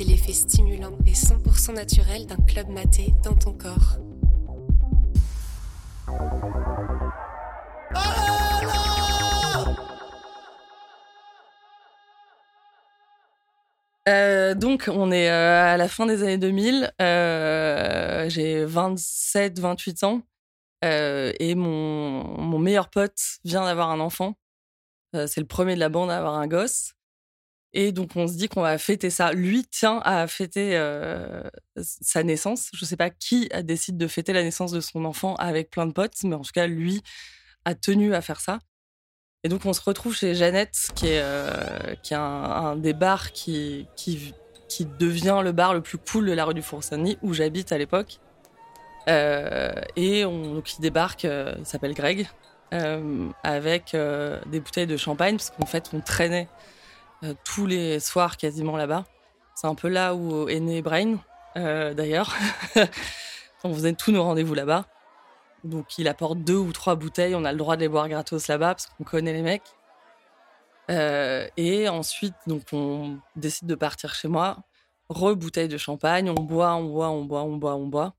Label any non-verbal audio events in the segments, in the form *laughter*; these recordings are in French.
c'est l'effet stimulant et 100% naturel d'un club maté dans ton corps. Euh, donc, on est euh, à la fin des années 2000. Euh, j'ai 27, 28 ans. et mon, mon meilleur pote vient d'avoir un enfant. c'est le premier de la bande à avoir un gosse. Et donc, on se dit qu'on va fêter ça. Lui tient à fêter sa naissance. Je ne sais pas qui a décidé de fêter la naissance de son enfant avec plein de potes, mais en tout cas, lui a tenu à faire ça. Et donc, on se retrouve chez Jeannette, qui est, euh, un, des bars qui, devient le bar le plus cool de la rue du Four-Saint-Denis, où j'habite à l'époque. Euh, et on, donc, il débarque, euh, il s'appelle Greg, avec des bouteilles de champagne, parce qu'en fait, on traînait tous les soirs quasiment là-bas. C'est un peu là où est né Brain, d'ailleurs. *laughs* on faisait tous nos rendez-vous là-bas. Donc il apporte deux ou trois bouteilles, on a le droit de les boire gratos là-bas parce qu'on connaît les mecs. Euh, et ensuite, donc on décide de partir chez moi, re-bouteille de champagne, on boit, on boit, on boit, on boit, on boit.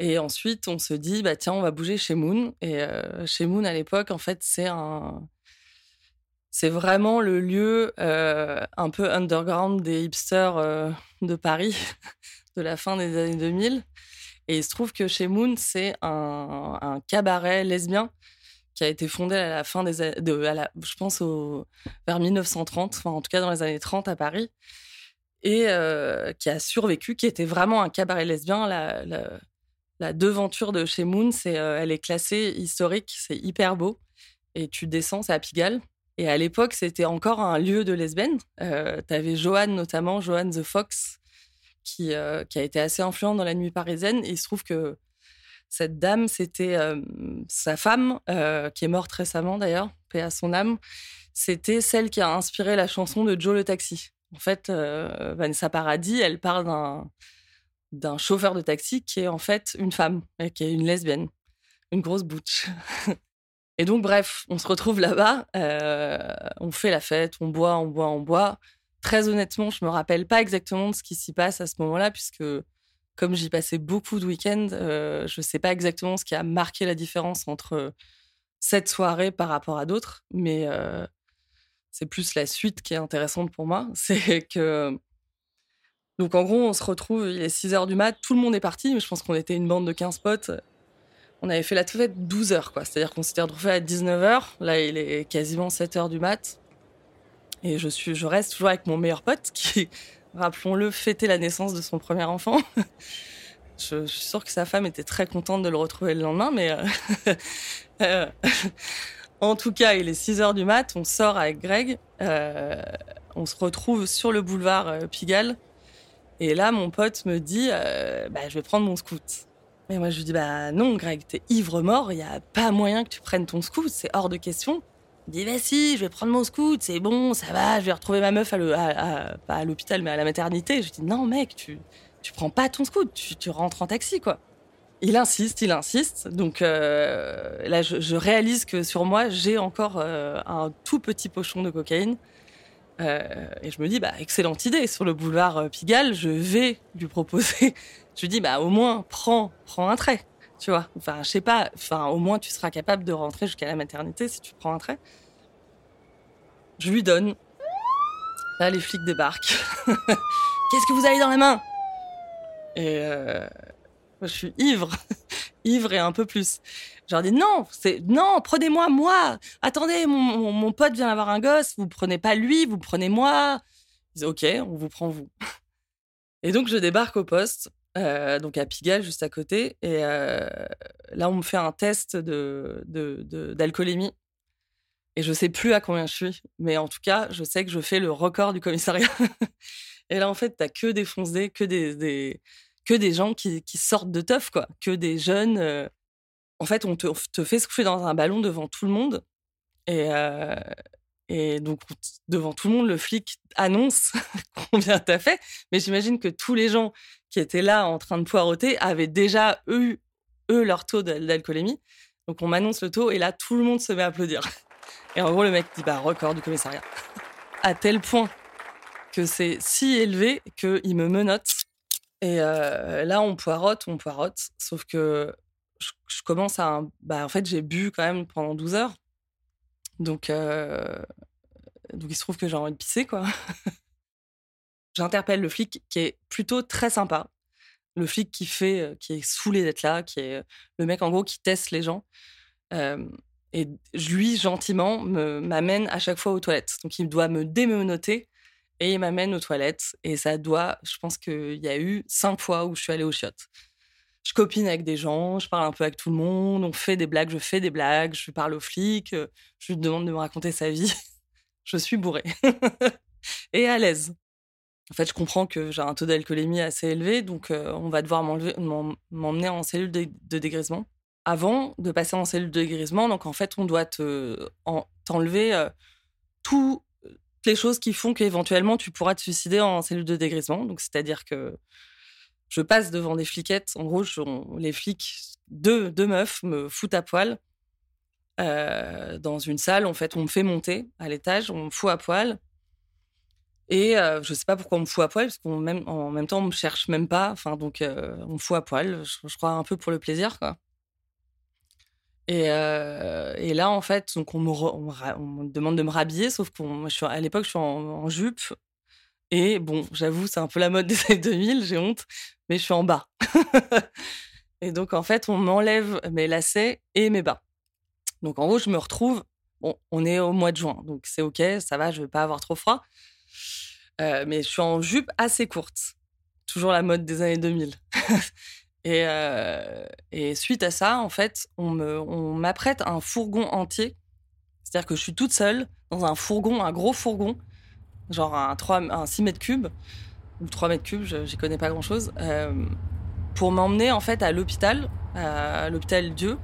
Et ensuite, on se dit, bah tiens, on va bouger chez Moon. Et euh, chez Moon, à l'époque, en fait, c'est un, c'est vraiment le lieu euh, un peu underground des hipsters de Paris *laughs* de la fin des années 2000. Et il se trouve que chez Moon, c'est un, cabaret lesbien qui a été fondé à la fin des de, je pense vers 1930, enfin en tout cas dans les années 30 à Paris, et euh, qui a survécu, qui était vraiment un cabaret lesbien. La, la, devanture de chez Moon, c'est, euh, elle est classée historique, c'est hyper beau, et tu descends, c'est à Pigalle. Et à l'époque, c'était encore un lieu de lesbiennes. Euh, tu avais Joanne notamment, Joanne the Fox, qui, euh, qui a été assez influente dans la nuit parisienne. Et il se trouve que cette dame, c'était euh, sa femme, euh, qui est morte récemment d'ailleurs, paix à son âme. C'était celle qui a inspiré la chanson de Joe le taxi. En fait, Vanessa Paradis, elle parle d'un d'un chauffeur de taxi qui est en fait une femme, qui est une lesbienne, une grosse bouche. *laughs* Et donc, bref, on se retrouve là-bas, on fait la fête, on boit, on boit, on boit très honnêtement, je me rappelle pas exactement de ce qui s'y passe à ce moment-là, puisque comme j'y passais beaucoup de week-ends, euh, je sais pas exactement ce qui a marqué la différence entre cette soirée par rapport à d'autres, mais euh, c'est plus la suite qui est intéressante pour moi. *laughs* C'est que. Donc en gros, on se retrouve, il est 6 h du mat, tout le monde est parti, mais je pense qu'on était une bande de 15 potes. On avait fait la fête 12 h quoi. C'est-à-dire qu'on s'était retrouvé à 19 h. Là, il est quasiment 7 h du mat. Et je, suis, je reste toujours avec mon meilleur pote qui, *laughs* rappelons-le, fêtait la naissance de son premier enfant. *laughs* je, suis sûre que sa femme était très contente de le retrouver le lendemain, mais euh, *laughs* euh, en tout cas, il est 6 heures du mat, on sort avec Greg, euh, on se retrouve sur le boulevard Pigalle, et là, mon pote me dit, bah, je vais prendre mon scout. Et moi, je lui dis, bah non, Greg, t'es ivre mort, il a pas moyen que tu prennes ton scout, c'est hors de question. Il dit, bah si, je vais prendre mon scout, c'est bon, ça va, je vais retrouver ma meuf à, pas à l'hôpital, mais à la maternité. Je dis, non, mec, tu, tu prends pas ton scout, tu, rentres en taxi, quoi. Il insiste, il insiste. Donc euh, là, je, réalise que sur moi, j'ai encore euh, un tout petit pochon de cocaïne. Euh, et je me dis, bah, excellente idée. Sur le boulevard Pigalle, je vais lui proposer. *laughs* je lui dis, bah, au moins, prends, prends un trait tu vois. Enfin, je sais pas, enfin, au moins tu seras capable de rentrer jusqu'à la maternité si tu prends un trait. Je lui donne. Là, les flics débarquent. *laughs* Qu'est-ce que vous avez dans la main? Et euh, je suis ivre, *laughs* ivre et un peu plus. Je leur dis non, c'est non, prenez-moi moi. Attendez, mon, mon, pote vient d'avoir un gosse. Vous prenez pas lui, vous prenez moi. Ils disent ok, on vous prend vous. Et donc je débarque au poste. Euh, donc à Pigalle, juste à côté. Et euh, là, on me fait un test de, d'alcoolémie. Et je sais plus à combien je suis, mais en tout cas, je sais que je fais le record du commissariat. *laughs* et là, en fait, t'as que des foncés, que des, que des gens qui, sortent de teuf, quoi. Que des jeunes. Euh, en fait, on te, fait souffler dans un ballon devant tout le monde. Et, et donc, devant tout le monde, le flic annonce *laughs* combien t'as fait. Mais j'imagine que tous les gens qui étaient là en train de poireauter avaient déjà eu, eux, leur taux d'alcoolémie. Donc, on m'annonce le taux et là, tout le monde se met à applaudir. Et en gros, le mec dit, bah, record du commissariat. à tel point que c'est si élevé qu'il me menotte. Et là, on poirote, on poirote. Sauf que je, commence à. Bah, en fait, j'ai bu quand même pendant 12 heures. Donc, donc il se trouve que j'ai envie de pisser, quoi. *laughs* J'interpelle le flic qui est plutôt très sympa. Le flic qui fait, qui est saoulé d'être là, qui est le mec en gros qui teste les gens. et lui, gentiment, m'amène à chaque fois aux toilettes. Donc il doit me démenoter et il m'amène aux toilettes. Et ça doit, je pense qu'il y a eu cinq fois où je suis allée aux chiottes. Je copine avec des gens, je parle un peu avec tout le monde, on fait des blagues, je fais des blagues, je parle aux flics, je lui demande de me raconter sa vie. *laughs* je suis bourrée *laughs* et à l'aise. En fait, je comprends que j'ai un taux d'alcoolémie assez élevé, donc on va devoir m'emmener en cellule de, dégrisement. Avant de passer en cellule de dégrisement, donc en fait, on doit t'enlever toutes les choses qui font qu'éventuellement tu pourras te suicider en cellule de dégrisement. Donc, c'est-à-dire que je passe devant des fliquettes. En gros, les flics, deux, deux meufs, me foutent à poil dans une salle. En fait, on me fait monter à l'étage, on me fout à poil. Et je je sais pas pourquoi on me fout à poil, parce qu'en même, en même temps, on me cherche même pas. Enfin, donc, on me fout à poil, je, crois un peu pour le plaisir, quoi. Et, et là, en fait, donc on, me on, demande de me rhabiller, sauf qu'à l'époque, je suis en, jupe. Et bon, j'avoue, c'est un peu la mode des années 2000, j'ai honte, mais je suis en bas. *laughs* et donc, en fait, on m'enlève mes lacets et mes bas. Donc, en gros, je me retrouve. Bon, on est au mois de juin, donc c'est OK, ça va, je vais pas avoir trop froid. Euh, mais je suis en jupe assez courte. Toujours la mode des années 2000. *laughs* et, euh, et, suite à ça, en fait, on m'apprête un fourgon entier. C'est-à-dire que je suis toute seule dans un fourgon, un gros fourgon, genre un, 3, un 6 mètres cubes, ou 3 mètres cubes, je n'y connais pas grand-chose, euh, pour m'emmener en fait à l'hôpital, à l'hôpital Dieu,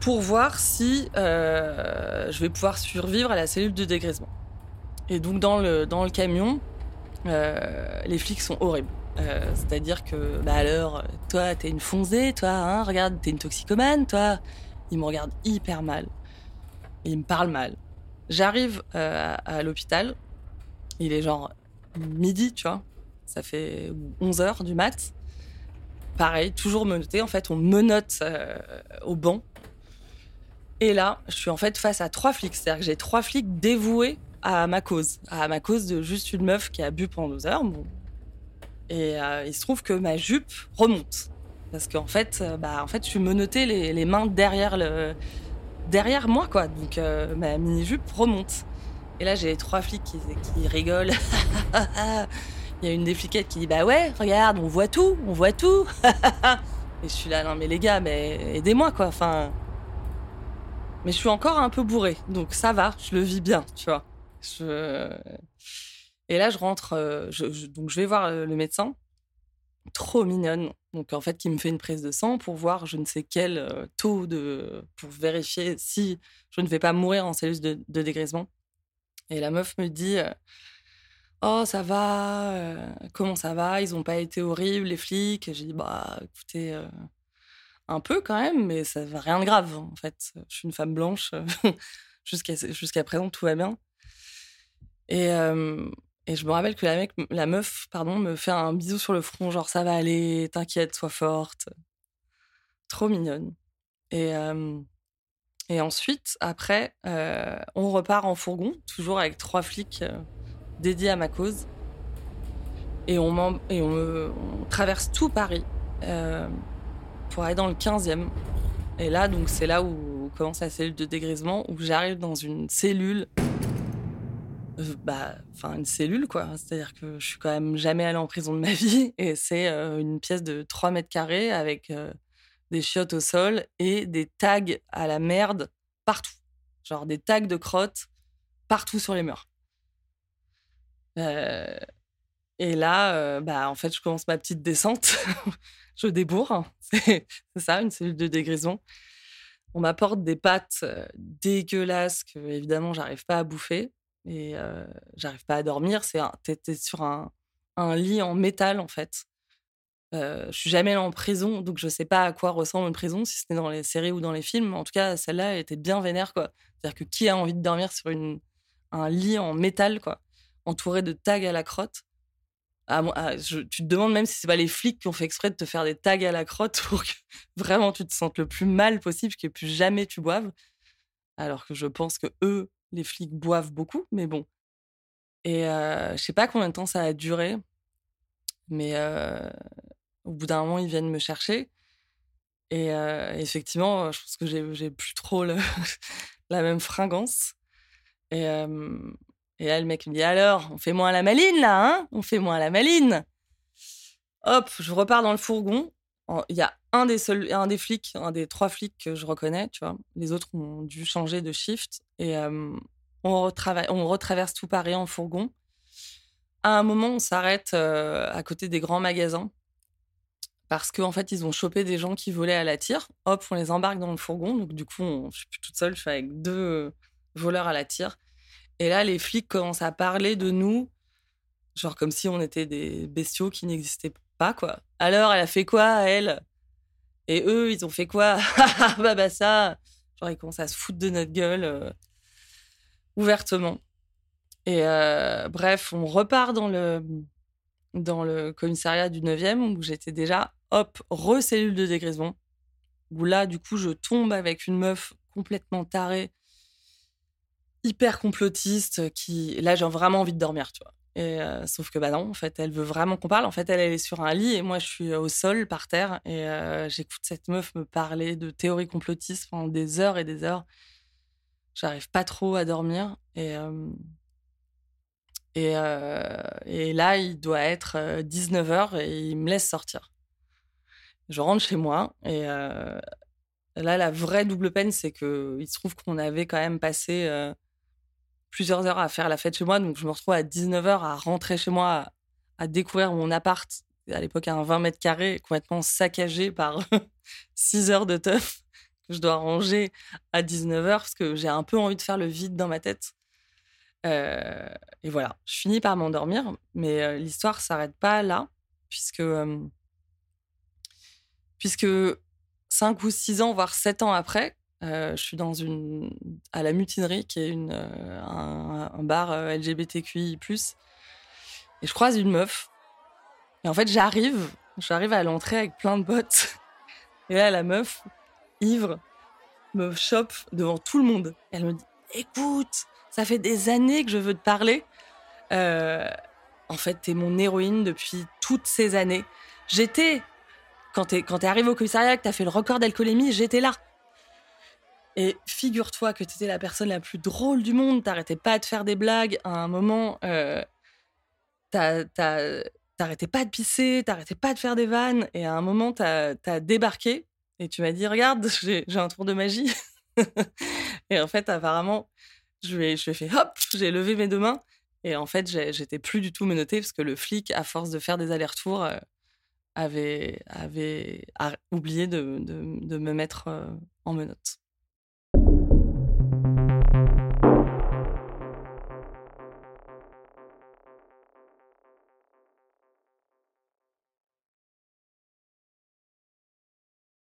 pour voir si je vais pouvoir survivre à la cellule de dégrisement. Et donc dans le, dans le camion, euh, les flics sont horribles. Euh, c'est-à-dire que, bah alors, toi, t'es une fonzée, toi, hein, regarde, t'es une toxicomane, toi. Ils me regardent hyper mal. ils me parlent mal. J'arrive euh, à l'hôpital, il est genre midi, tu vois. Ça fait 11 heures du mat. Pareil, toujours menotté. En fait, on menote au banc. Et là, je suis en fait face à trois flics. C'est-à-dire que j'ai trois flics dévoués à ma cause, à ma cause de juste une meuf qui a bu pendant deux heures. Et euh, il se trouve que ma jupe remonte. Parce qu'en fait, euh, bah, en fait, je suis menottée les, les, mains derrière, le, derrière moi, quoi. Donc euh, ma mini-jupe remonte. Et là, j'ai trois flics qui, rigolent. *laughs* il y a une des fliquettes qui dit Bah ouais, regarde, on voit tout, on voit tout. *laughs* et je suis là, non, mais les gars, mais aidez-moi, quoi. Enfin. Mais je suis encore un peu bourrée, donc ça va, je le vis bien, tu vois. Et là, je rentre, euh, donc je vais voir le médecin, trop mignonne. Donc en fait, qui me fait une prise de sang pour voir je ne sais quel euh, taux de. pour vérifier si je ne vais pas mourir en cellules de, de dégrisement. Et la meuf me dit euh, Oh, ça va, comment ça va? Ils n'ont pas été horribles, les flics. J'ai dit Bah écoutez, un peu quand même, mais ça va rien de grave en fait. Je suis une femme blanche. *laughs* Jusqu'à jusqu'à présent, tout va bien. Et, et je me rappelle que la, meuf pardon, me fait un bisou sur le front, genre ça va aller, t'inquiète, sois forte. Trop mignonne. Et, ensuite, après, on repart en fourgon, toujours avec trois flics dédiés à ma cause. Et on, traverse tout Paris pour aller dans le 15e. Et là, donc, c'est là où commence la cellule de dégrisement, où j'arrive dans une cellule euh, bah, une cellule quoi. C'est-à-dire que je suis quand même jamais allée en prison de ma *laughs* vie et c'est euh, une pièce de 3 mètres carrés avec euh, des chiottes au sol et des tags à la merde partout. Genre des tags de crottes partout sur les murs. et là, bah, en fait, je commence ma petite descente. *laughs* je débourre. *laughs* C'est ça, une cellule de dégrisement. On m'apporte des pâtes dégueulasses que, évidemment, j'arrive pas à bouffer et j'arrive pas à dormir. C'est t'es sur un, un, lit en métal en fait. Euh, je suis jamais allée en prison, donc je sais pas à quoi ressemble une prison, si c'était dans les séries ou dans les films. En tout cas, celle-là était bien vénère quoi. C'est-à-dire que qui a envie de dormir sur une, un lit en métal quoi entouré de tags à la crotte? Ah, tu te demandes même si c'est pas les flics qui ont fait exprès de te faire des tags à la crotte pour que *laughs* vraiment tu te sentes le plus mal possible, que plus jamais tu boives. Alors que je pense que eux, les flics boivent beaucoup, mais bon. Et euh, je sais pas combien de temps ça a duré, mais au bout d'un moment, ils viennent me chercher. Et effectivement, je pense que j'ai plus trop *laughs* la même fringance. Et, et là, le mec me dit Alors, on fait moins la maline, là, hein On fait moins la maline. Hop, je repars dans le fourgon. Il y a un des, flics, un des trois flics que je reconnais, tu vois. Les autres ont dû changer de shift. Et on, on retraverse tout Paris en fourgon. À un moment, on s'arrête à côté des grands magasins parce qu'en fait, ils ont chopé des gens qui volaient à la tire. Hop, on les embarque dans le fourgon. Donc, du coup, je suis plus toute seule, je suis avec deux voleurs à la tire. Et là, les flics commencent à parler de nous, genre comme si on était des bestiaux qui n'existaient pas, quoi. Alors, elle a fait quoi, elle? Et eux, ils ont fait quoi? *laughs* Bah, bah, ça Genre, ils commencent à se foutre de notre gueule euh, ouvertement. Et euh, bref, on repart dans le, dans le commissariat du 9e où j'étais déjà, hop, re-cellule de dégrisement. Où là, du coup, je tombe avec une meuf complètement tarée hyper complotiste qui là j'ai vraiment envie de dormir tu vois euh, sauf que bah non en fait elle veut vraiment qu'on parle. En fait elle, est sur un lit et moi je suis au sol par terre. Et euh, j'écoute cette meuf me parler de théorie complotiste pendant des heures et des heures. J'arrive pas trop à dormir. Et euh, et, et là il doit être 19h et il me laisse sortir. Je rentre chez moi et là la vraie double peine c'est que il se trouve qu'on avait quand même passé plusieurs heures à faire la fête chez moi. Donc, je me retrouve à 19h à rentrer chez moi, à, découvrir mon appart, à l'époque, à un 20 mètres carrés, complètement saccagé par *laughs* 6 heures de teuf que je dois ranger à 19h parce que j'ai un peu envie de faire le vide dans ma tête. Euh, et voilà, je finis par m'endormir, mais euh, l'histoire s'arrête pas là, puisque, euh, puisque 5 ou 6 ans, voire 7 ans après, je suis dans une à la mutinerie qui est une euh, un, bar euh, LGBTQI+. Et je croise une meuf. Et en fait, j'arrive, j'arrive à l'entrée avec plein de bottes. *laughs* Et là, la meuf, ivre, me chope devant tout le monde. Elle me dit "Écoute, ça fait des années que je veux te parler. en fait, t'es mon héroïne depuis toutes ces années. J'étais quand t'es quand es arrivé au commissariat, que t'as fait le record d'alcoolémie, j'étais là. Et figure-toi que tu étais la personne la plus drôle du monde, t'arrêtais pas de faire des blagues. À un moment, euh, t'arrêtais pas de pisser, t'arrêtais pas de faire des vannes. Et à un moment, t'as as débarqué et tu m'as dit Regarde, *laughs* j'ai un tour de magie. *laughs* et en fait, apparemment, je lui ai, je fait hop, j'ai levé mes deux mains. Et en fait, j'étais plus du tout menottée parce que le flic, à force de faire des allers-retours, euh, avait, avait oublié de, de, me mettre euh, en menottes.